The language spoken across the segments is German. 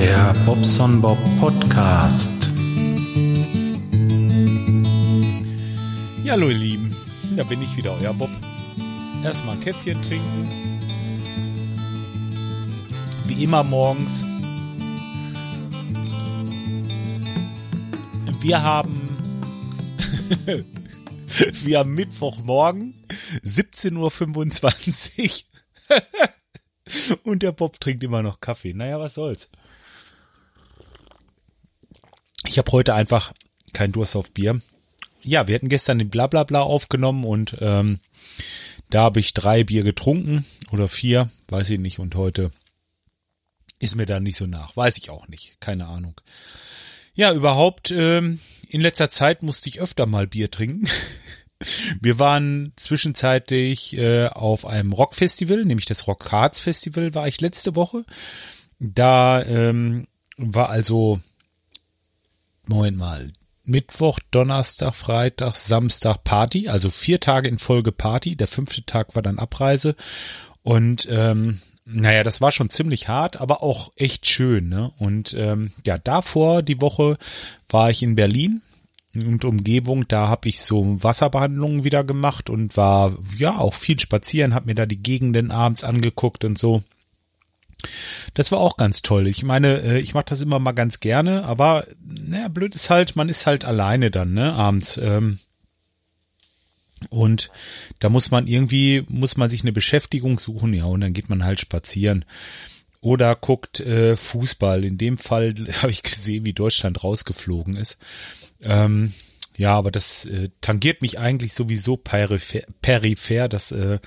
Der Bobson Bob Podcast. Ja, hallo ihr Lieben, da bin ich wieder, euer Bob. Erstmal ein Käffchen trinken. Wie immer morgens. Wir haben wir haben Mittwochmorgen 17.25 Uhr und der Bob trinkt immer noch Kaffee. Naja, was soll's. Ich habe heute einfach keinen Durst auf Bier. Ja, wir hatten gestern den Blablabla aufgenommen und ähm, da habe ich drei Bier getrunken oder vier, weiß ich nicht. Und heute ist mir da nicht so nach. Weiß ich auch nicht. Keine Ahnung. Ja, überhaupt, ähm, in letzter Zeit musste ich öfter mal Bier trinken. Wir waren zwischenzeitlich äh, auf einem Rockfestival, nämlich das Rock Hearts Festival war ich letzte Woche. Da ähm, war also, Moment mal, Mittwoch, Donnerstag, Freitag, Samstag Party, also vier Tage in Folge Party. Der fünfte Tag war dann Abreise. Und ähm, naja, das war schon ziemlich hart, aber auch echt schön. Ne? Und ähm, ja, davor die Woche war ich in Berlin und Umgebung. Da habe ich so Wasserbehandlungen wieder gemacht und war ja auch viel spazieren, habe mir da die Gegenden abends angeguckt und so. Das war auch ganz toll. Ich meine, äh, ich mache das immer mal ganz gerne, aber naja, blöd ist halt, man ist halt alleine dann, ne, abends. Ähm, und da muss man irgendwie, muss man sich eine Beschäftigung suchen, ja, und dann geht man halt spazieren. Oder guckt äh, Fußball. In dem Fall habe ich gesehen, wie Deutschland rausgeflogen ist. Ähm, ja, aber das äh, tangiert mich eigentlich sowieso peripher. peripher. Das äh,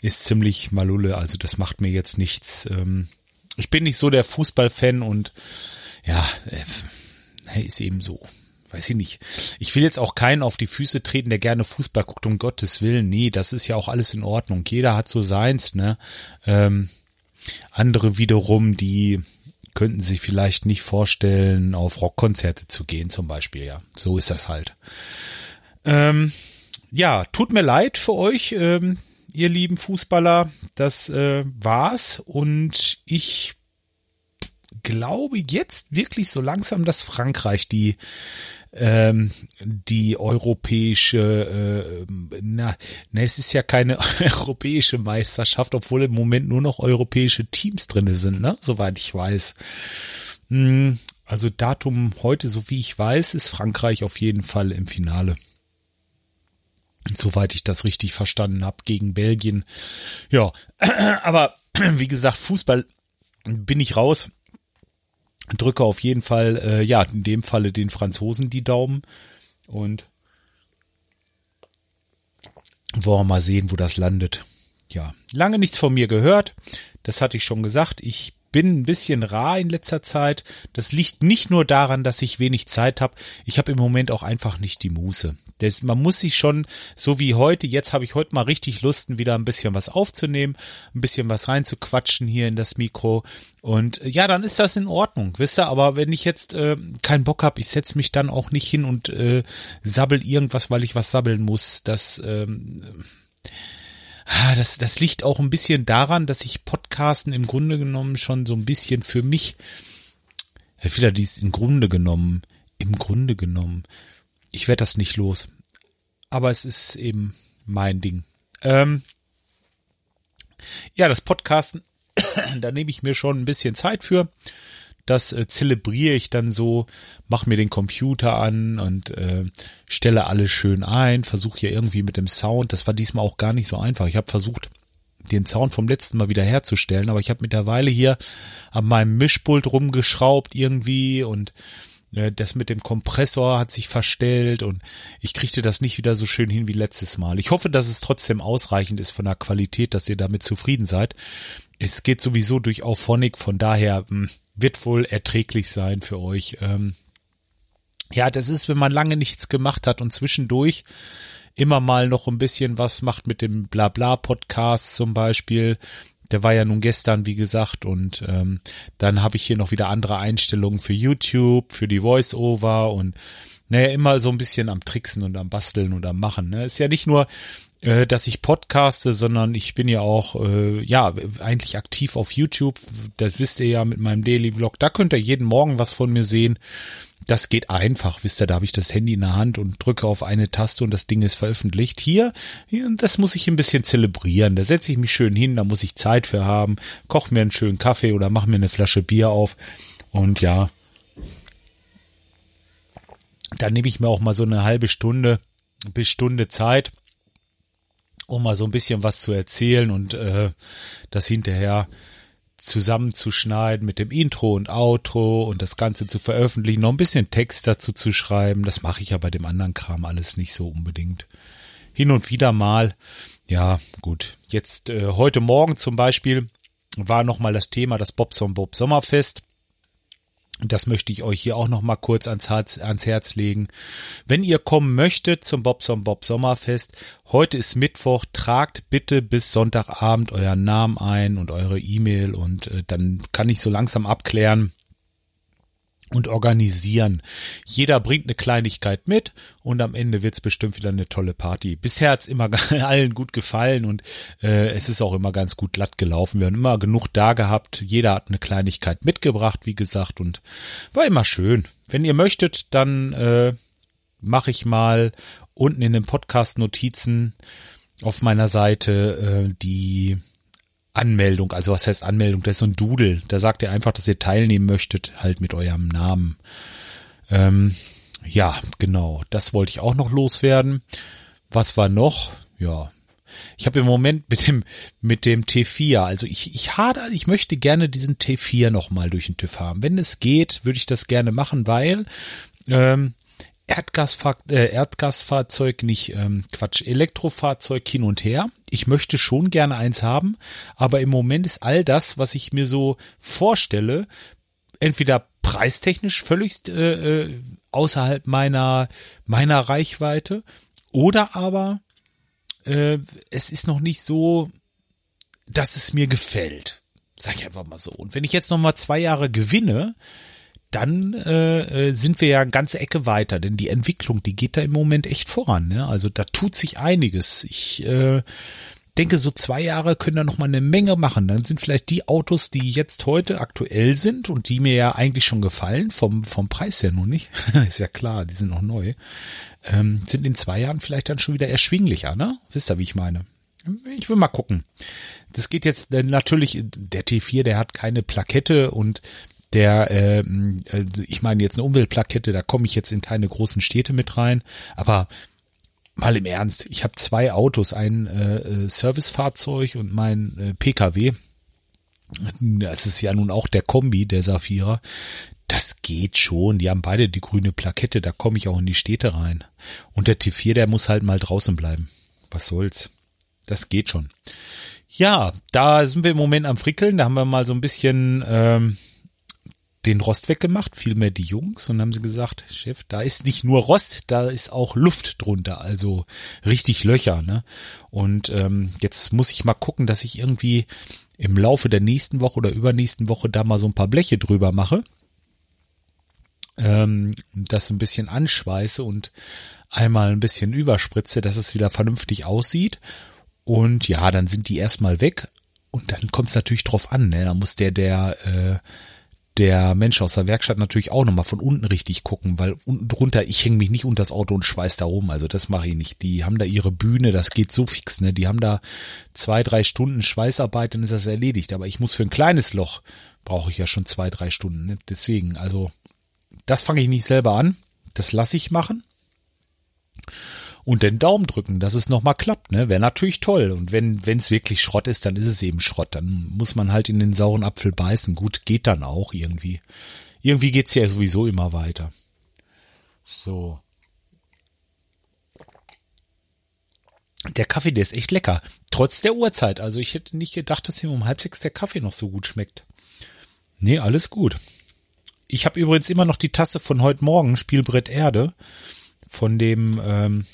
ist ziemlich malulle. Also das macht mir jetzt nichts. Ähm, ich bin nicht so der Fußballfan und ja, äh, ist eben so. Weiß ich nicht. Ich will jetzt auch keinen auf die Füße treten, der gerne Fußball guckt, um Gottes Willen. Nee, das ist ja auch alles in Ordnung. Jeder hat so seins, ne? Ähm, andere wiederum, die könnten sich vielleicht nicht vorstellen, auf Rockkonzerte zu gehen, zum Beispiel, ja. So ist das halt. Ähm, ja, tut mir leid für euch, ähm, ihr lieben Fußballer. Das äh, war's. Und ich glaube jetzt wirklich so langsam, dass Frankreich die ähm, die europäische, äh, na, na, es ist ja keine europäische Meisterschaft, obwohl im Moment nur noch europäische Teams drinne sind, ne? Soweit ich weiß. Hm, also Datum heute, so wie ich weiß, ist Frankreich auf jeden Fall im Finale. Soweit ich das richtig verstanden habe, gegen Belgien. Ja, aber wie gesagt, Fußball bin ich raus drücke auf jeden Fall, äh, ja, in dem Falle den Franzosen die Daumen und wollen mal sehen, wo das landet. Ja, lange nichts von mir gehört. Das hatte ich schon gesagt. Ich bin ein bisschen rar in letzter Zeit. Das liegt nicht nur daran, dass ich wenig Zeit habe. Ich habe im Moment auch einfach nicht die Muße. Das, man muss sich schon, so wie heute, jetzt habe ich heute mal richtig Lusten, wieder ein bisschen was aufzunehmen, ein bisschen was reinzuquatschen hier in das Mikro. Und äh, ja, dann ist das in Ordnung, wisst ihr, aber wenn ich jetzt äh, keinen Bock habe, ich setze mich dann auch nicht hin und äh, sabbel irgendwas, weil ich was sabbeln muss. Das, ähm, ah, das, das liegt auch ein bisschen daran, dass ich Podcasten im Grunde genommen schon so ein bisschen für mich, wieder dies im Grunde genommen, im Grunde genommen, ich werde das nicht los. Aber es ist eben mein Ding. Ähm, ja, das Podcasten, da nehme ich mir schon ein bisschen Zeit für. Das äh, zelebriere ich dann so, mache mir den Computer an und äh, stelle alles schön ein, versuche hier irgendwie mit dem Sound. Das war diesmal auch gar nicht so einfach. Ich habe versucht, den Sound vom letzten Mal wieder herzustellen, aber ich habe mittlerweile hier an meinem Mischpult rumgeschraubt irgendwie und das mit dem Kompressor hat sich verstellt und ich kriegte das nicht wieder so schön hin wie letztes Mal. Ich hoffe, dass es trotzdem ausreichend ist von der Qualität, dass ihr damit zufrieden seid. Es geht sowieso durch Auphonic, von daher hm, wird wohl erträglich sein für euch. Ähm, ja, das ist, wenn man lange nichts gemacht hat und zwischendurch immer mal noch ein bisschen was macht mit dem Blabla-Podcast zum Beispiel. Der war ja nun gestern, wie gesagt, und ähm, dann habe ich hier noch wieder andere Einstellungen für YouTube, für die Voice-Over und naja, immer so ein bisschen am Tricksen und am Basteln und am Machen. Ne? Ist ja nicht nur äh, dass ich podcaste, sondern ich bin ja auch, äh, ja, eigentlich aktiv auf YouTube. Das wisst ihr ja mit meinem Daily Vlog. Da könnt ihr jeden Morgen was von mir sehen. Das geht einfach, wisst ihr, da habe ich das Handy in der Hand und drücke auf eine Taste und das Ding ist veröffentlicht. Hier, das muss ich ein bisschen zelebrieren. Da setze ich mich schön hin, da muss ich Zeit für haben, koche mir einen schönen Kaffee oder mache mir eine Flasche Bier auf. Und ja, dann nehme ich mir auch mal so eine halbe Stunde bis Stunde Zeit, um mal so ein bisschen was zu erzählen und äh, das hinterher zusammenzuschneiden mit dem Intro und Outro und das Ganze zu veröffentlichen, noch ein bisschen Text dazu zu schreiben. Das mache ich ja bei dem anderen Kram alles nicht so unbedingt. Hin und wieder mal. Ja, gut. Jetzt äh, heute Morgen zum Beispiel war noch mal das Thema das Bobson Bob Sommerfest. Das möchte ich euch hier auch noch mal kurz ans Herz, ans Herz legen. Wenn ihr kommen möchtet zum Bobson Bob Sommerfest, heute ist Mittwoch, tragt bitte bis Sonntagabend euren Namen ein und eure E-Mail und äh, dann kann ich so langsam abklären, und organisieren. Jeder bringt eine Kleinigkeit mit und am Ende wird's bestimmt wieder eine tolle Party. Bisher hat's immer allen gut gefallen und äh, es ist auch immer ganz gut glatt gelaufen. Wir haben immer genug da gehabt. Jeder hat eine Kleinigkeit mitgebracht, wie gesagt, und war immer schön. Wenn ihr möchtet, dann äh, mache ich mal unten in den Podcast-Notizen auf meiner Seite äh, die Anmeldung, also was heißt Anmeldung? Das ist so ein Doodle. Da sagt ihr einfach, dass ihr teilnehmen möchtet, halt mit eurem Namen. Ähm, ja, genau. Das wollte ich auch noch loswerden. Was war noch? Ja. Ich habe im Moment mit dem mit dem T4, also ich ich hader, ich möchte gerne diesen T4 noch mal durch den TÜV haben. Wenn es geht, würde ich das gerne machen, weil ähm, Erdgasfahr äh, Erdgasfahrzeug, nicht ähm, Quatsch, Elektrofahrzeug hin und her. Ich möchte schon gerne eins haben, aber im Moment ist all das, was ich mir so vorstelle, entweder preistechnisch völlig äh, äh, außerhalb meiner meiner Reichweite oder aber äh, es ist noch nicht so, dass es mir gefällt. Sag ich einfach mal so. Und wenn ich jetzt noch mal zwei Jahre gewinne, dann äh, äh, sind wir ja eine ganze Ecke weiter, denn die Entwicklung, die geht da im Moment echt voran. Ne? Also da tut sich einiges. Ich äh, denke, so zwei Jahre können da noch mal eine Menge machen. Dann sind vielleicht die Autos, die jetzt heute aktuell sind und die mir ja eigentlich schon gefallen, vom, vom Preis her nur nicht, ist ja klar, die sind noch neu, ähm, sind in zwei Jahren vielleicht dann schon wieder erschwinglicher, ne? Wisst ihr, wie ich meine? Ich will mal gucken. Das geht jetzt natürlich, der T4, der hat keine Plakette und der, äh, äh, ich meine jetzt eine Umweltplakette, da komme ich jetzt in keine großen Städte mit rein, aber mal im Ernst, ich habe zwei Autos, ein äh, äh Servicefahrzeug und mein äh, PKW. Das ist ja nun auch der Kombi, der Safira. Das geht schon. Die haben beide die grüne Plakette, da komme ich auch in die Städte rein. Und der T4, der muss halt mal draußen bleiben. Was soll's? Das geht schon. Ja, da sind wir im Moment am Frickeln. Da haben wir mal so ein bisschen ähm, den Rost weggemacht, vielmehr die Jungs, und haben sie gesagt, Chef, da ist nicht nur Rost, da ist auch Luft drunter, also richtig Löcher, ne? Und ähm, jetzt muss ich mal gucken, dass ich irgendwie im Laufe der nächsten Woche oder übernächsten Woche da mal so ein paar Bleche drüber mache, ähm, das ein bisschen anschweiße und einmal ein bisschen überspritze, dass es wieder vernünftig aussieht. Und ja, dann sind die erstmal weg. Und dann kommt es natürlich drauf an, ne? Da muss der, der äh, der Mensch aus der Werkstatt natürlich auch nochmal von unten richtig gucken, weil unten drunter, ich hänge mich nicht unter das Auto und schweiß da rum, also das mache ich nicht. Die haben da ihre Bühne, das geht so fix, ne? Die haben da zwei, drei Stunden Schweißarbeit, dann ist das erledigt. Aber ich muss für ein kleines Loch, brauche ich ja schon zwei, drei Stunden. Ne? Deswegen, also das fange ich nicht selber an, das lasse ich machen und den Daumen drücken, dass es nochmal klappt, ne? Wäre natürlich toll. Und wenn es wirklich Schrott ist, dann ist es eben Schrott. Dann muss man halt in den sauren Apfel beißen. Gut, geht dann auch irgendwie. Irgendwie geht's ja sowieso immer weiter. So. Der Kaffee, der ist echt lecker. Trotz der Uhrzeit. Also ich hätte nicht gedacht, dass hier um halb sechs der Kaffee noch so gut schmeckt. Nee, alles gut. Ich habe übrigens immer noch die Tasse von heute Morgen, Spielbrett Erde, von dem ähm,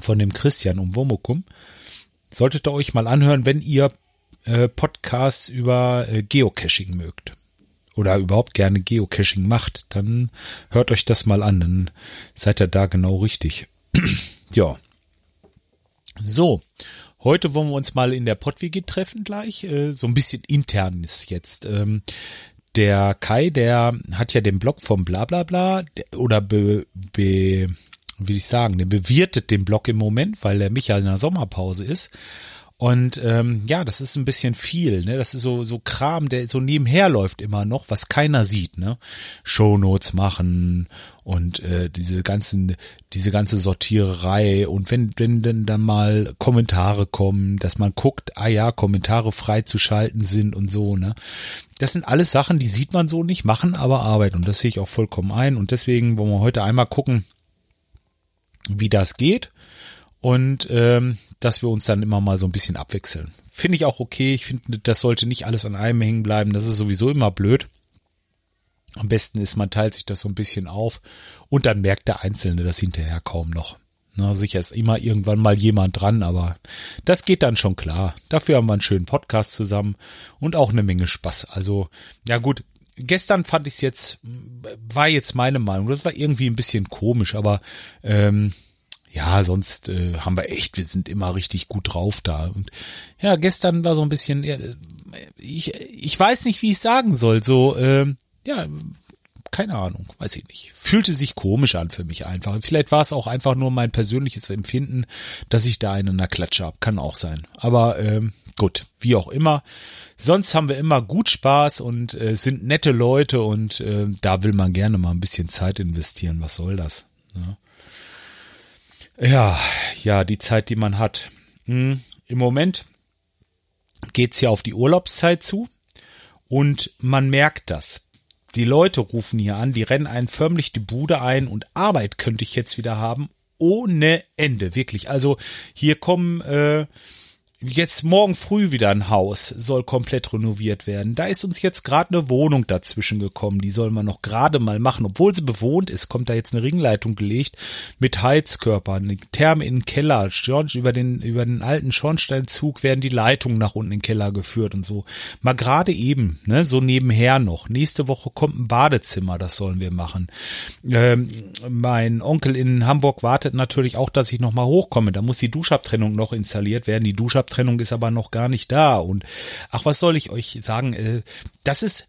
von dem Christian um Womokum. Solltet ihr euch mal anhören, wenn ihr äh, Podcasts über äh, Geocaching mögt oder überhaupt gerne Geocaching macht, dann hört euch das mal an, dann seid ihr da genau richtig. ja. So, heute wollen wir uns mal in der PodWG treffen gleich. Äh, so ein bisschen internes jetzt. Ähm, der Kai, der hat ja den Blog vom Blablabla oder be, be, wie ich sagen, der bewirtet den Blog im Moment, weil der Michael in der Sommerpause ist. Und ähm, ja, das ist ein bisschen viel, ne? Das ist so so Kram, der so nebenher läuft immer noch, was keiner sieht, ne? Shownotes machen und äh, diese ganzen diese ganze Sortiererei und wenn wenn denn dann mal Kommentare kommen, dass man guckt, ah ja, Kommentare frei zu schalten sind und so, ne? Das sind alles Sachen, die sieht man so nicht, machen aber Arbeit und das sehe ich auch vollkommen ein und deswegen wollen wir heute einmal gucken, wie das geht und ähm, dass wir uns dann immer mal so ein bisschen abwechseln. Finde ich auch okay. Ich finde, das sollte nicht alles an einem hängen bleiben. Das ist sowieso immer blöd. Am besten ist, man teilt sich das so ein bisschen auf und dann merkt der Einzelne das hinterher kaum noch. Na, sicher ist immer irgendwann mal jemand dran, aber das geht dann schon klar. Dafür haben wir einen schönen Podcast zusammen und auch eine Menge Spaß. Also, ja gut, gestern fand ich es jetzt, war jetzt meine Meinung, das war irgendwie ein bisschen komisch, aber ähm, ja, sonst äh, haben wir echt, wir sind immer richtig gut drauf da. Und ja, gestern war so ein bisschen, äh, ich, ich weiß nicht, wie ich sagen soll. So, äh, ja, keine Ahnung, weiß ich nicht. Fühlte sich komisch an für mich einfach. Vielleicht war es auch einfach nur mein persönliches Empfinden, dass ich da einen in der Klatsche habe. Kann auch sein. Aber ähm, gut, wie auch immer. Sonst haben wir immer gut Spaß und äh, sind nette Leute und äh, da will man gerne mal ein bisschen Zeit investieren. Was soll das? Ja. Ja, ja, die Zeit, die man hat. Hm, Im Moment geht's ja auf die Urlaubszeit zu und man merkt das. Die Leute rufen hier an, die rennen einen förmlich die Bude ein und Arbeit könnte ich jetzt wieder haben ohne Ende, wirklich. Also hier kommen äh, jetzt morgen früh wieder ein Haus, soll komplett renoviert werden. Da ist uns jetzt gerade eine Wohnung dazwischen gekommen, die soll man noch gerade mal machen. Obwohl sie bewohnt ist, kommt da jetzt eine Ringleitung gelegt mit Heizkörpern, eine Therme in den Keller, über den, über den alten Schornsteinzug werden die Leitungen nach unten in den Keller geführt und so. Mal gerade eben, ne, so nebenher noch. Nächste Woche kommt ein Badezimmer, das sollen wir machen. Ähm, mein Onkel in Hamburg wartet natürlich auch, dass ich noch mal hochkomme. Da muss die Duschabtrennung noch installiert werden. Die Duschabtrennung Abtrennung ist aber noch gar nicht da. Und ach, was soll ich euch sagen? Äh, das ist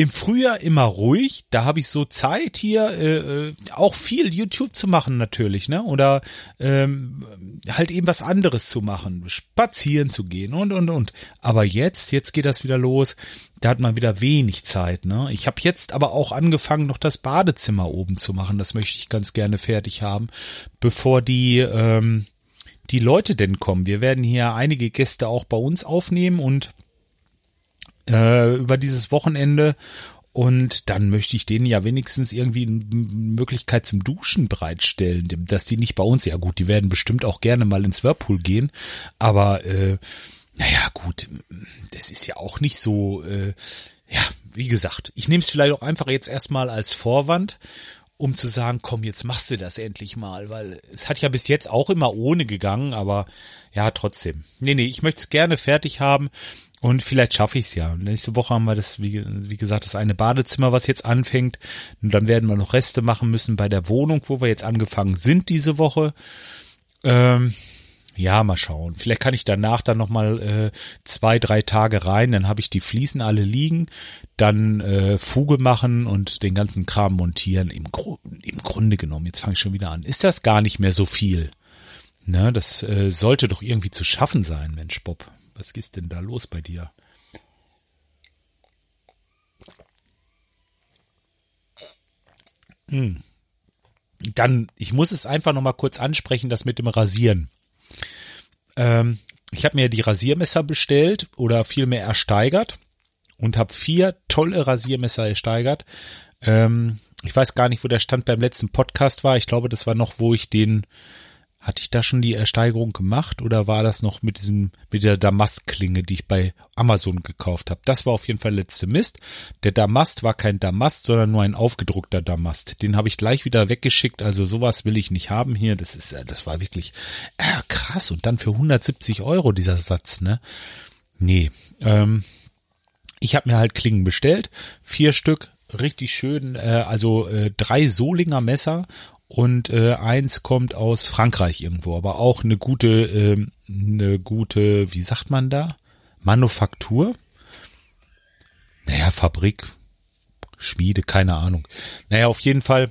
im Frühjahr immer ruhig, da habe ich so Zeit hier äh, äh, auch viel YouTube zu machen natürlich, ne? Oder ähm, halt eben was anderes zu machen, spazieren zu gehen und und und. Aber jetzt, jetzt geht das wieder los. Da hat man wieder wenig Zeit, ne? Ich habe jetzt aber auch angefangen, noch das Badezimmer oben zu machen. Das möchte ich ganz gerne fertig haben, bevor die ähm, die Leute denn kommen. Wir werden hier einige Gäste auch bei uns aufnehmen und äh, über dieses Wochenende. Und dann möchte ich denen ja wenigstens irgendwie eine Möglichkeit zum Duschen bereitstellen, dass die nicht bei uns, ja gut, die werden bestimmt auch gerne mal ins Whirlpool gehen, aber äh, naja, gut, das ist ja auch nicht so, äh, ja, wie gesagt, ich nehme es vielleicht auch einfach jetzt erstmal als Vorwand um zu sagen, komm, jetzt machst du das endlich mal, weil es hat ja bis jetzt auch immer ohne gegangen, aber ja, trotzdem. Nee, nee, ich möchte es gerne fertig haben und vielleicht schaffe ich es ja. Nächste Woche haben wir das, wie, wie gesagt, das eine Badezimmer, was jetzt anfängt. Und dann werden wir noch Reste machen müssen bei der Wohnung, wo wir jetzt angefangen sind diese Woche. Ähm, ja, mal schauen. Vielleicht kann ich danach dann nochmal äh, zwei, drei Tage rein, dann habe ich die Fliesen alle liegen, dann äh, Fuge machen und den ganzen Kram montieren. Im, Gru im Grunde genommen, jetzt fange ich schon wieder an, ist das gar nicht mehr so viel. Ne, das äh, sollte doch irgendwie zu schaffen sein, Mensch, Bob. Was ist denn da los bei dir? Hm. Dann, ich muss es einfach nochmal kurz ansprechen, das mit dem Rasieren. Ähm, ich habe mir die Rasiermesser bestellt oder vielmehr ersteigert und habe vier tolle Rasiermesser ersteigert. Ähm, ich weiß gar nicht, wo der Stand beim letzten Podcast war. Ich glaube, das war noch, wo ich den hatte ich da schon die Ersteigerung gemacht oder war das noch mit diesem, mit der Damastklinge, die ich bei Amazon gekauft habe? Das war auf jeden Fall letzte Mist. Der Damast war kein Damast, sondern nur ein aufgedruckter Damast. Den habe ich gleich wieder weggeschickt. Also sowas will ich nicht haben hier. Das ist, das war wirklich äh, krass. Und dann für 170 Euro dieser Satz, ne? Nee. Ähm, ich habe mir halt Klingen bestellt, vier Stück, richtig schön, äh, also äh, drei Solinger Messer und äh, eins kommt aus Frankreich irgendwo, aber auch eine gute, äh, eine gute, wie sagt man da? Manufaktur? Naja, Fabrik, Schmiede, keine Ahnung. Naja, auf jeden Fall,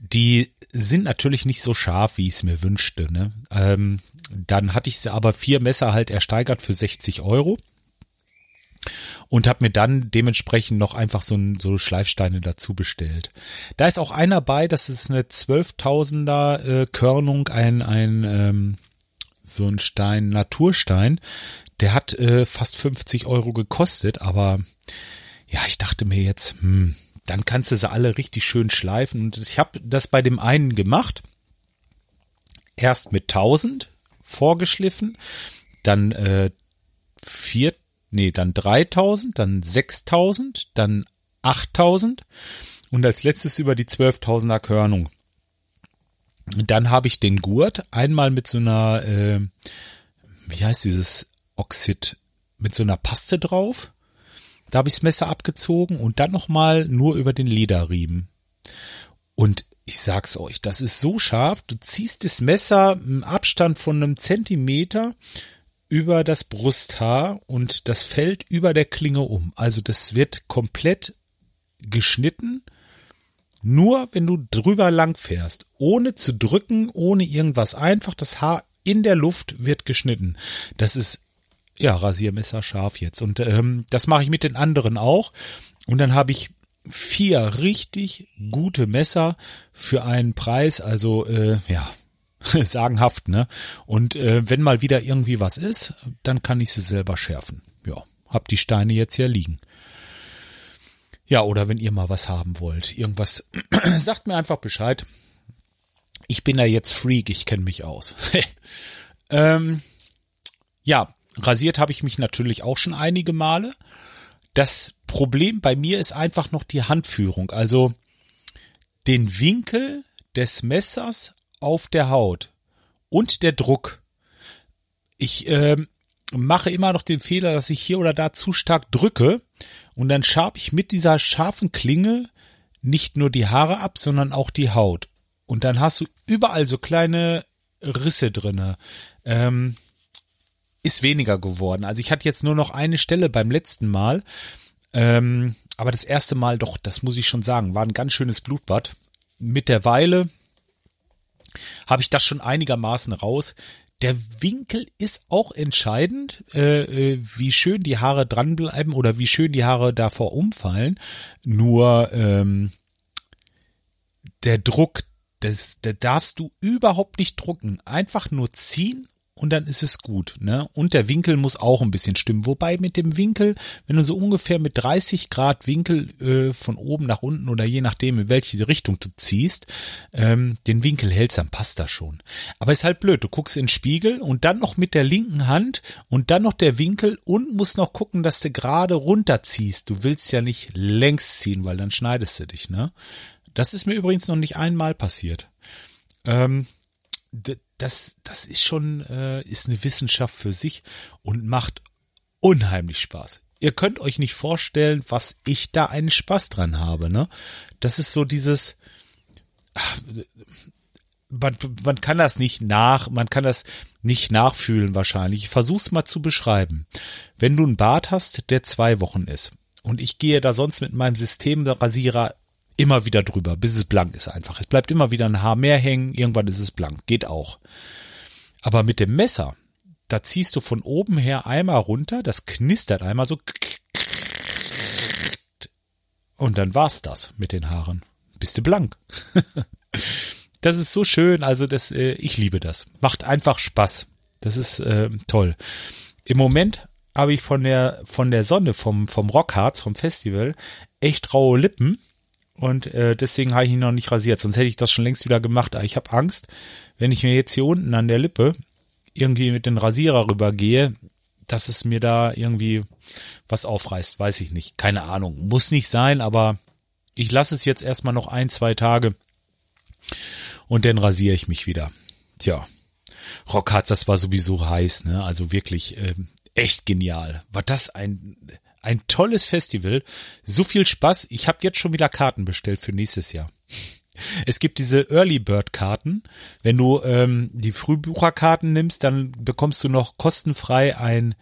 die sind natürlich nicht so scharf, wie ich es mir wünschte. Ne? Ähm, dann hatte ich sie aber vier Messer halt ersteigert für 60 Euro und habe mir dann dementsprechend noch einfach so, so Schleifsteine dazu bestellt. Da ist auch einer bei, das ist eine 12.000er äh, Körnung, ein, ein ähm, so ein Stein, Naturstein. Der hat äh, fast 50 Euro gekostet, aber ja, ich dachte mir jetzt, hm, dann kannst du sie alle richtig schön schleifen. Und ich habe das bei dem einen gemacht. Erst mit 1000 vorgeschliffen, dann äh, vier, nee, dann 3000, dann 6000, dann 8000 und als letztes über die 12.000er Körnung. Dann habe ich den Gurt einmal mit so einer, äh, wie heißt dieses Oxid, mit so einer Paste drauf. Da habe ich das Messer abgezogen und dann nochmal nur über den Lederriemen. Und ich sag's euch, das ist so scharf, du ziehst das Messer im Abstand von einem Zentimeter über das Brusthaar und das fällt über der Klinge um. Also das wird komplett geschnitten, nur wenn du drüber lang fährst, ohne zu drücken, ohne irgendwas, einfach das Haar in der Luft wird geschnitten. Das ist ja Rasiermesser scharf jetzt. Und ähm, das mache ich mit den anderen auch. Und dann habe ich vier richtig gute Messer für einen Preis, also äh, ja, sagenhaft, ne? Und äh, wenn mal wieder irgendwie was ist, dann kann ich sie selber schärfen. Ja, hab die Steine jetzt ja liegen. Ja, oder wenn ihr mal was haben wollt, irgendwas, sagt mir einfach Bescheid. Ich bin da jetzt Freak, ich kenne mich aus. ähm, ja, rasiert habe ich mich natürlich auch schon einige Male. Das Problem bei mir ist einfach noch die Handführung, also den Winkel des Messers auf der Haut und der Druck. Ich äh, mache immer noch den Fehler, dass ich hier oder da zu stark drücke und dann schab ich mit dieser scharfen Klinge nicht nur die Haare ab, sondern auch die Haut. Und dann hast du überall so kleine Risse drinne. Ähm, ist weniger geworden. Also ich hatte jetzt nur noch eine Stelle beim letzten Mal. Ähm, aber das erste Mal doch, das muss ich schon sagen, war ein ganz schönes Blutbad. Mit der Weile habe ich das schon einigermaßen raus. Der Winkel ist auch entscheidend, äh, äh, wie schön die Haare dranbleiben oder wie schön die Haare davor umfallen. Nur ähm, der Druck, das, da darfst du überhaupt nicht drucken. Einfach nur ziehen und dann ist es gut, ne? Und der Winkel muss auch ein bisschen stimmen. Wobei mit dem Winkel, wenn du so ungefähr mit 30 Grad Winkel äh, von oben nach unten oder je nachdem, in welche Richtung du ziehst, ähm, den Winkel hältst, dann passt das schon. Aber ist halt blöd. Du guckst in den Spiegel und dann noch mit der linken Hand und dann noch der Winkel und musst noch gucken, dass du gerade runterziehst. Du willst ja nicht längs ziehen, weil dann schneidest du dich, ne? Das ist mir übrigens noch nicht einmal passiert. Ähm, das, das ist schon, äh, ist eine Wissenschaft für sich und macht unheimlich Spaß. Ihr könnt euch nicht vorstellen, was ich da einen Spaß dran habe, ne? Das ist so dieses, ach, man, man kann das nicht nach, man kann das nicht nachfühlen wahrscheinlich. Ich versuch's mal zu beschreiben. Wenn du einen Bart hast, der zwei Wochen ist, und ich gehe da sonst mit meinem Systemrasierer immer wieder drüber, bis es blank ist einfach. Es bleibt immer wieder ein Haar mehr hängen, irgendwann ist es blank. Geht auch. Aber mit dem Messer, da ziehst du von oben her einmal runter, das knistert einmal so. Und dann war's das mit den Haaren. Bist du blank. das ist so schön, also das, äh, ich liebe das. Macht einfach Spaß. Das ist äh, toll. Im Moment habe ich von der von der Sonne vom vom Rockharz vom Festival echt raue Lippen und äh, deswegen habe ich ihn noch nicht rasiert. Sonst hätte ich das schon längst wieder gemacht. Aber ich habe Angst, wenn ich mir jetzt hier unten an der Lippe irgendwie mit dem Rasierer rübergehe, dass es mir da irgendwie was aufreißt. Weiß ich nicht. Keine Ahnung. Muss nicht sein, aber ich lasse es jetzt erstmal noch ein, zwei Tage und dann rasiere ich mich wieder. Tja. Rockharz, das war sowieso heiß, ne? Also wirklich äh, echt genial. War das ein ein tolles Festival. So viel Spaß. Ich habe jetzt schon wieder Karten bestellt für nächstes Jahr. Es gibt diese Early Bird Karten. Wenn du ähm, die Frühbucherkarten nimmst, dann bekommst du noch kostenfrei ein,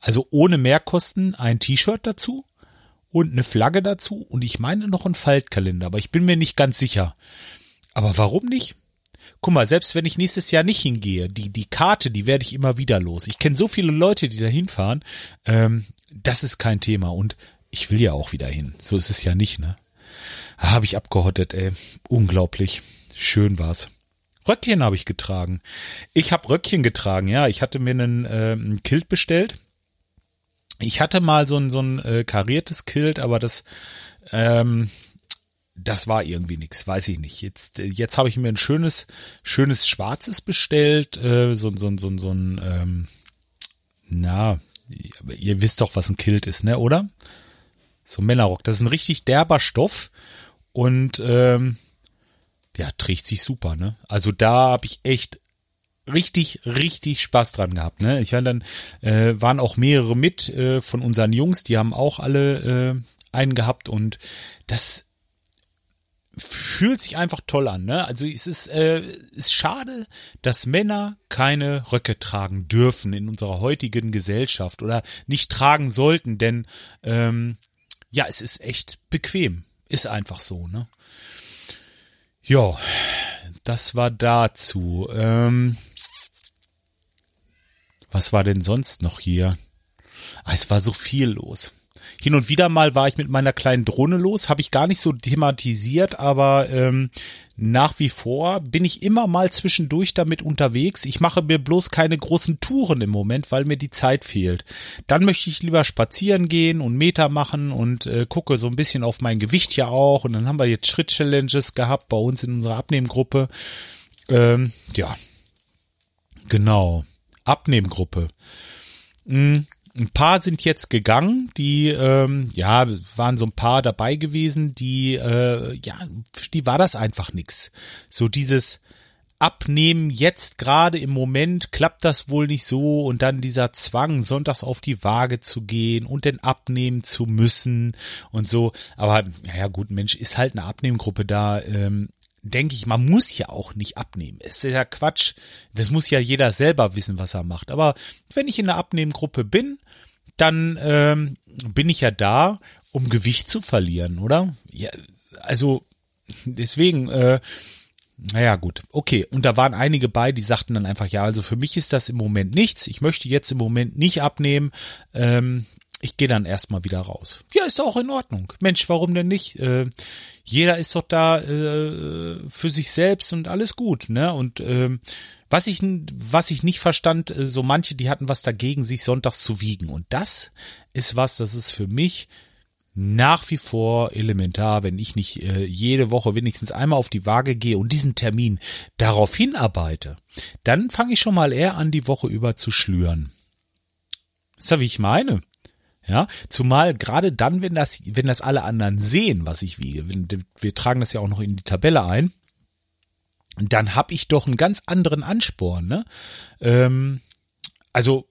also ohne Mehrkosten, ein T-Shirt dazu und eine Flagge dazu und ich meine noch einen Faltkalender, aber ich bin mir nicht ganz sicher. Aber warum nicht? Guck mal, selbst wenn ich nächstes Jahr nicht hingehe, die, die Karte, die werde ich immer wieder los. Ich kenne so viele Leute, die da hinfahren. Ähm, das ist kein Thema. Und ich will ja auch wieder hin. So ist es ja nicht, ne? Ah, habe ich abgehottet, ey. Unglaublich. Schön war's. Röckchen habe ich getragen. Ich habe Röckchen getragen, ja. Ich hatte mir einen, äh, einen Kilt bestellt. Ich hatte mal so ein, so ein äh, kariertes Kilt, aber das, ähm, das war irgendwie nix, weiß ich nicht. Jetzt, jetzt habe ich mir ein schönes, schönes Schwarzes bestellt, äh, so, so, so, so ein, ähm, na, ihr wisst doch, was ein Kilt ist, ne, oder? So ein Männerrock. Das ist ein richtig derber Stoff und ähm, ja, trägt sich super, ne? Also da habe ich echt richtig, richtig Spaß dran gehabt. Ne? Ich war dann, äh, waren auch mehrere mit äh, von unseren Jungs, die haben auch alle äh, einen gehabt und das fühlt sich einfach toll an. Ne? Also es ist, äh, ist schade, dass Männer keine Röcke tragen dürfen in unserer heutigen Gesellschaft oder nicht tragen sollten, denn ähm, ja, es ist echt bequem. Ist einfach so, ne? Ja, das war dazu. Ähm, was war denn sonst noch hier? Ah, es war so viel los. Hin und wieder mal war ich mit meiner kleinen Drohne los, habe ich gar nicht so thematisiert, aber ähm, nach wie vor bin ich immer mal zwischendurch damit unterwegs. Ich mache mir bloß keine großen Touren im Moment, weil mir die Zeit fehlt. Dann möchte ich lieber spazieren gehen und Meter machen und äh, gucke so ein bisschen auf mein Gewicht ja auch. Und dann haben wir jetzt Schritt-Challenges gehabt bei uns in unserer Abnehmgruppe. Ähm, ja, genau. Abnehmgruppe. Mhm. Ein paar sind jetzt gegangen, die ähm, ja waren so ein paar dabei gewesen, die äh, ja, die war das einfach nix. So dieses Abnehmen jetzt gerade im Moment klappt das wohl nicht so und dann dieser Zwang, sonntags auf die Waage zu gehen und den abnehmen zu müssen und so. Aber ja gut, Mensch, ist halt eine Abnehmgruppe da. Ähm, denke ich, man muss ja auch nicht abnehmen. Es ist ja Quatsch. Das muss ja jeder selber wissen, was er macht. Aber wenn ich in der Abnehmgruppe bin, dann ähm, bin ich ja da, um Gewicht zu verlieren, oder? Ja, also deswegen, äh, naja, gut. Okay. Und da waren einige bei, die sagten dann einfach, ja, also für mich ist das im Moment nichts. Ich möchte jetzt im Moment nicht abnehmen. Ähm, ich gehe dann erstmal wieder raus. Ja, ist auch in Ordnung. Mensch, warum denn nicht? Äh, jeder ist doch da äh, für sich selbst und alles gut, ne? Und ähm, was ich was ich nicht verstand, äh, so manche, die hatten was dagegen, sich sonntags zu wiegen. Und das ist was, das ist für mich nach wie vor elementar, wenn ich nicht äh, jede Woche wenigstens einmal auf die Waage gehe und diesen Termin darauf hinarbeite, dann fange ich schon mal eher an, die Woche über zu schlüren. Ist ja, wie ich meine. Ja, zumal gerade dann, wenn das, wenn das alle anderen sehen, was ich wiege, wir tragen das ja auch noch in die Tabelle ein, dann habe ich doch einen ganz anderen Ansporn. Ne? Ähm, also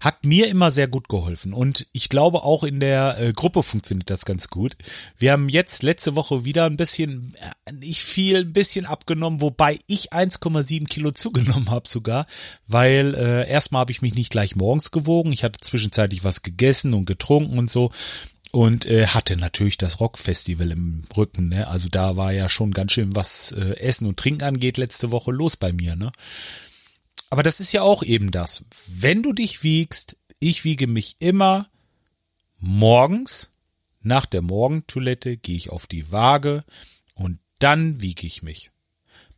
hat mir immer sehr gut geholfen und ich glaube auch in der äh, Gruppe funktioniert das ganz gut. Wir haben jetzt letzte Woche wieder ein bisschen, äh, nicht viel, ein bisschen abgenommen, wobei ich 1,7 Kilo zugenommen habe sogar, weil äh, erstmal habe ich mich nicht gleich morgens gewogen, ich hatte zwischenzeitlich was gegessen und getrunken und so und äh, hatte natürlich das Rockfestival im Rücken, ne? Also da war ja schon ganz schön was äh, Essen und Trinken angeht letzte Woche los bei mir, ne? Aber das ist ja auch eben das. Wenn du dich wiegst, ich wiege mich immer morgens, nach der Morgentoilette gehe ich auf die Waage und dann wiege ich mich.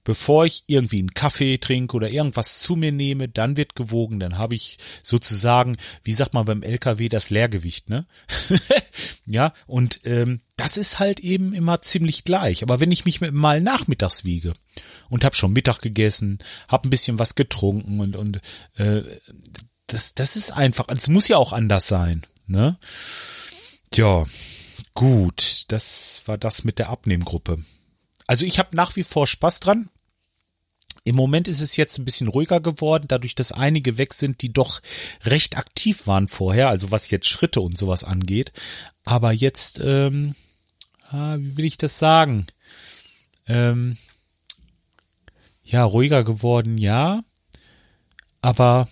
Bevor ich irgendwie einen Kaffee trinke oder irgendwas zu mir nehme, dann wird gewogen, dann habe ich sozusagen, wie sagt man beim LKW, das Leergewicht, ne? ja, und ähm, das ist halt eben immer ziemlich gleich. Aber wenn ich mich mal nachmittags wiege, und habe schon Mittag gegessen, habe ein bisschen was getrunken und und äh, das das ist einfach, es muss ja auch anders sein, ne? Tja, gut, das war das mit der Abnehmgruppe. Also ich habe nach wie vor Spaß dran. Im Moment ist es jetzt ein bisschen ruhiger geworden, dadurch, dass einige weg sind, die doch recht aktiv waren vorher, also was jetzt Schritte und sowas angeht. Aber jetzt, ähm, ah, wie will ich das sagen? Ähm, ja, ruhiger geworden, ja. Aber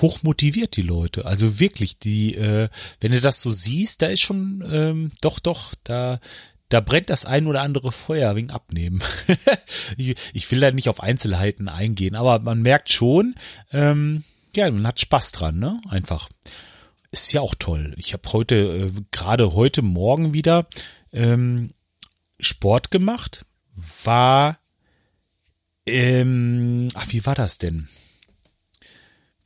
hoch motiviert die Leute. Also wirklich, die, äh, wenn du das so siehst, da ist schon, ähm, doch, doch, da, da brennt das ein oder andere Feuer wegen Abnehmen. ich, ich, will da nicht auf Einzelheiten eingehen, aber man merkt schon, ähm, ja, man hat Spaß dran, ne? Einfach. Ist ja auch toll. Ich habe heute, äh, gerade heute Morgen wieder ähm, Sport gemacht. War, ähm, ach, wie war das denn?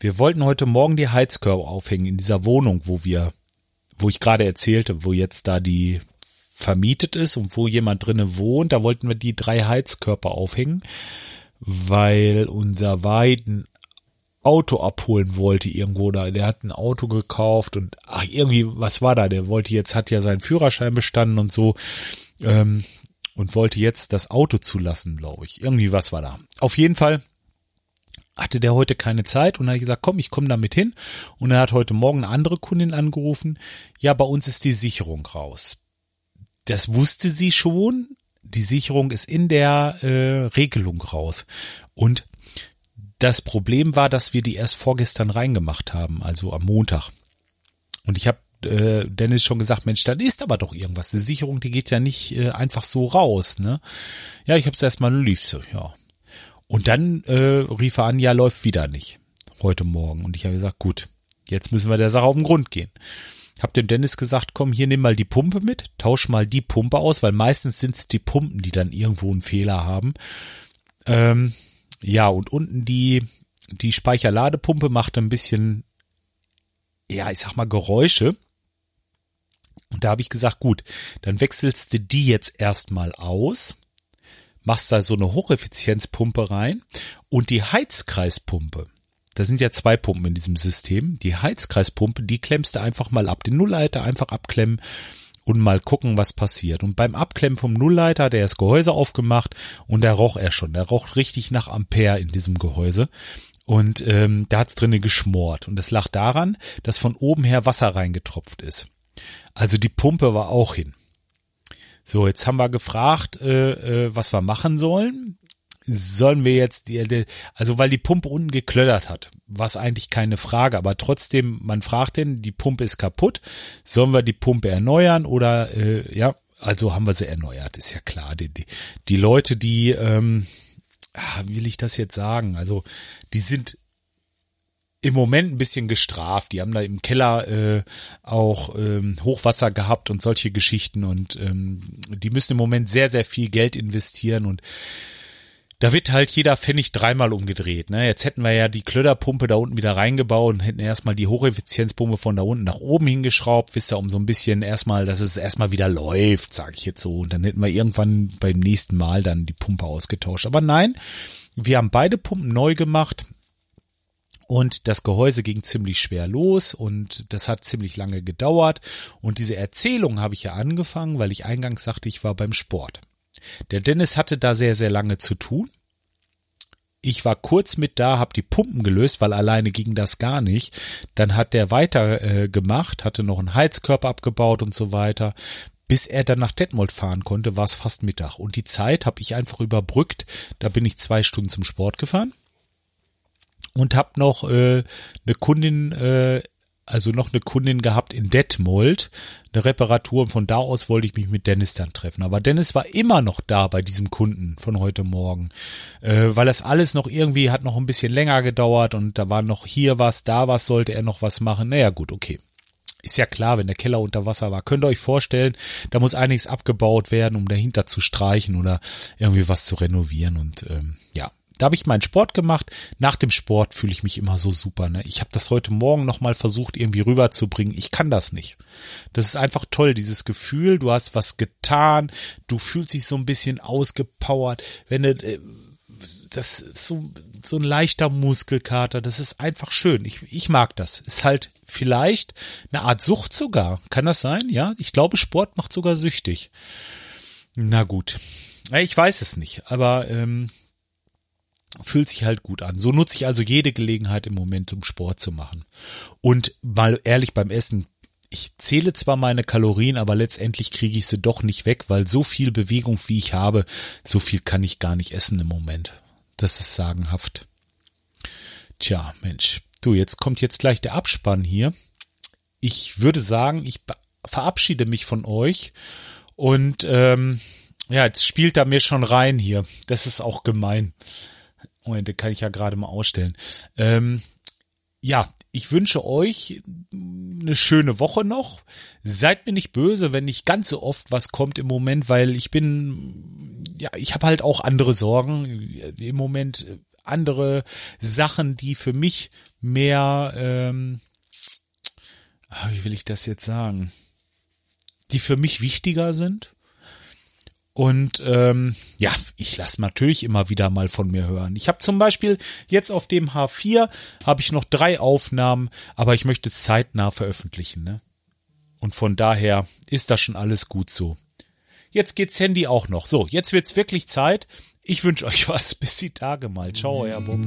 Wir wollten heute Morgen die Heizkörper aufhängen in dieser Wohnung, wo wir, wo ich gerade erzählte, wo jetzt da die vermietet ist und wo jemand drinnen wohnt, da wollten wir die drei Heizkörper aufhängen, weil unser Weiden Auto abholen wollte irgendwo da. Der hat ein Auto gekauft und ach, irgendwie, was war da? Der wollte jetzt, hat ja seinen Führerschein bestanden und so. Ähm, und wollte jetzt das Auto zulassen, glaube ich. Irgendwie was war da. Auf jeden Fall hatte der heute keine Zeit und hat gesagt, komm, ich komme damit hin. Und er hat heute Morgen eine andere Kundin angerufen. Ja, bei uns ist die Sicherung raus. Das wusste sie schon. Die Sicherung ist in der äh, Regelung raus. Und das Problem war, dass wir die erst vorgestern reingemacht haben, also am Montag. Und ich habe äh, Dennis schon gesagt, Mensch, dann ist aber doch irgendwas. Die Sicherung, die geht ja nicht äh, einfach so raus, ne? Ja, ich habe es erstmal lief so, ja. Und dann äh, rief er an, ja, läuft wieder nicht. Heute Morgen. Und ich habe gesagt, gut, jetzt müssen wir der Sache auf den Grund gehen. Hab dem Dennis gesagt, komm, hier nimm mal die Pumpe mit, tausch mal die Pumpe aus, weil meistens sind es die Pumpen, die dann irgendwo einen Fehler haben. Ähm, ja, und unten die, die Speicherladepumpe macht ein bisschen, ja, ich sag mal Geräusche. Und da habe ich gesagt, gut, dann wechselst du die jetzt erstmal aus, machst da so eine Hocheffizienzpumpe rein und die Heizkreispumpe. Da sind ja zwei Pumpen in diesem System. Die Heizkreispumpe, die klemmst du einfach mal ab. Den Nullleiter einfach abklemmen und mal gucken, was passiert. Und beim Abklemmen vom Nullleiter hat er das Gehäuse aufgemacht und da roch er schon. Der roch richtig nach Ampere in diesem Gehäuse. Und ähm, da hat's drinnen geschmort. Und es lag daran, dass von oben her Wasser reingetropft ist. Also die Pumpe war auch hin. So, jetzt haben wir gefragt, äh, äh, was wir machen sollen sollen wir jetzt, die, also weil die Pumpe unten geklödert hat, was eigentlich keine Frage, aber trotzdem, man fragt den, die Pumpe ist kaputt, sollen wir die Pumpe erneuern oder äh, ja, also haben wir sie erneuert, ist ja klar. Die, die, die Leute, die, ähm, ah, will ich das jetzt sagen, also die sind im Moment ein bisschen gestraft. Die haben da im Keller äh, auch ähm, Hochwasser gehabt und solche Geschichten und ähm, die müssen im Moment sehr, sehr viel Geld investieren und da wird halt jeder Pfennig dreimal umgedreht. Ne? Jetzt hätten wir ja die Klöderpumpe da unten wieder reingebaut und hätten erstmal die Hocheffizienzpumpe von da unten nach oben hingeschraubt, wisst ihr, um so ein bisschen erstmal, dass es erstmal wieder läuft, sage ich jetzt so. Und dann hätten wir irgendwann beim nächsten Mal dann die Pumpe ausgetauscht. Aber nein, wir haben beide Pumpen neu gemacht. Und das Gehäuse ging ziemlich schwer los und das hat ziemlich lange gedauert. Und diese Erzählung habe ich ja angefangen, weil ich eingangs sagte, ich war beim Sport. Der Dennis hatte da sehr, sehr lange zu tun. Ich war kurz mit da, habe die Pumpen gelöst, weil alleine ging das gar nicht. Dann hat der weiter äh, gemacht, hatte noch einen Heizkörper abgebaut und so weiter. Bis er dann nach Detmold fahren konnte, war es fast Mittag. Und die Zeit habe ich einfach überbrückt. Da bin ich zwei Stunden zum Sport gefahren und habe noch äh, eine Kundin äh, also noch eine Kundin gehabt in Detmold, eine Reparatur und von da aus wollte ich mich mit Dennis dann treffen. Aber Dennis war immer noch da bei diesem Kunden von heute Morgen, äh, weil das alles noch irgendwie hat noch ein bisschen länger gedauert und da war noch hier was, da was, sollte er noch was machen. Naja gut, okay. Ist ja klar, wenn der Keller unter Wasser war. Könnt ihr euch vorstellen, da muss einiges abgebaut werden, um dahinter zu streichen oder irgendwie was zu renovieren und ähm, ja, da habe ich meinen Sport gemacht. Nach dem Sport fühle ich mich immer so super. Ne? Ich habe das heute Morgen nochmal versucht, irgendwie rüberzubringen. Ich kann das nicht. Das ist einfach toll, dieses Gefühl, du hast was getan, du fühlst dich so ein bisschen ausgepowert. Wenn du, äh, das ist so, so ein leichter Muskelkater, das ist einfach schön. Ich, ich mag das. Ist halt vielleicht eine Art Sucht sogar. Kann das sein? Ja, ich glaube, Sport macht sogar süchtig. Na gut. Ich weiß es nicht, aber ähm, fühlt sich halt gut an. So nutze ich also jede Gelegenheit im Moment, um Sport zu machen. Und mal ehrlich beim Essen, ich zähle zwar meine Kalorien, aber letztendlich kriege ich sie doch nicht weg, weil so viel Bewegung, wie ich habe, so viel kann ich gar nicht essen im Moment. Das ist sagenhaft. Tja, Mensch, du, jetzt kommt jetzt gleich der Abspann hier. Ich würde sagen, ich verabschiede mich von euch und ähm, ja, jetzt spielt er mir schon rein hier. Das ist auch gemein. Moment, den kann ich ja gerade mal ausstellen. Ähm, ja, ich wünsche euch eine schöne Woche noch. Seid mir nicht böse, wenn nicht ganz so oft was kommt im Moment, weil ich bin, ja, ich habe halt auch andere Sorgen im Moment, andere Sachen, die für mich mehr, ähm, ah, wie will ich das jetzt sagen, die für mich wichtiger sind. Und ähm, ja, ich lasse natürlich immer wieder mal von mir hören. Ich habe zum Beispiel jetzt auf dem H4 habe ich noch drei Aufnahmen, aber ich möchte es zeitnah veröffentlichen. Ne? Und von daher ist das schon alles gut so. Jetzt geht's Handy auch noch. So, jetzt wird's wirklich Zeit. Ich wünsche euch was. Bis die Tage mal. Ciao, euer Bob.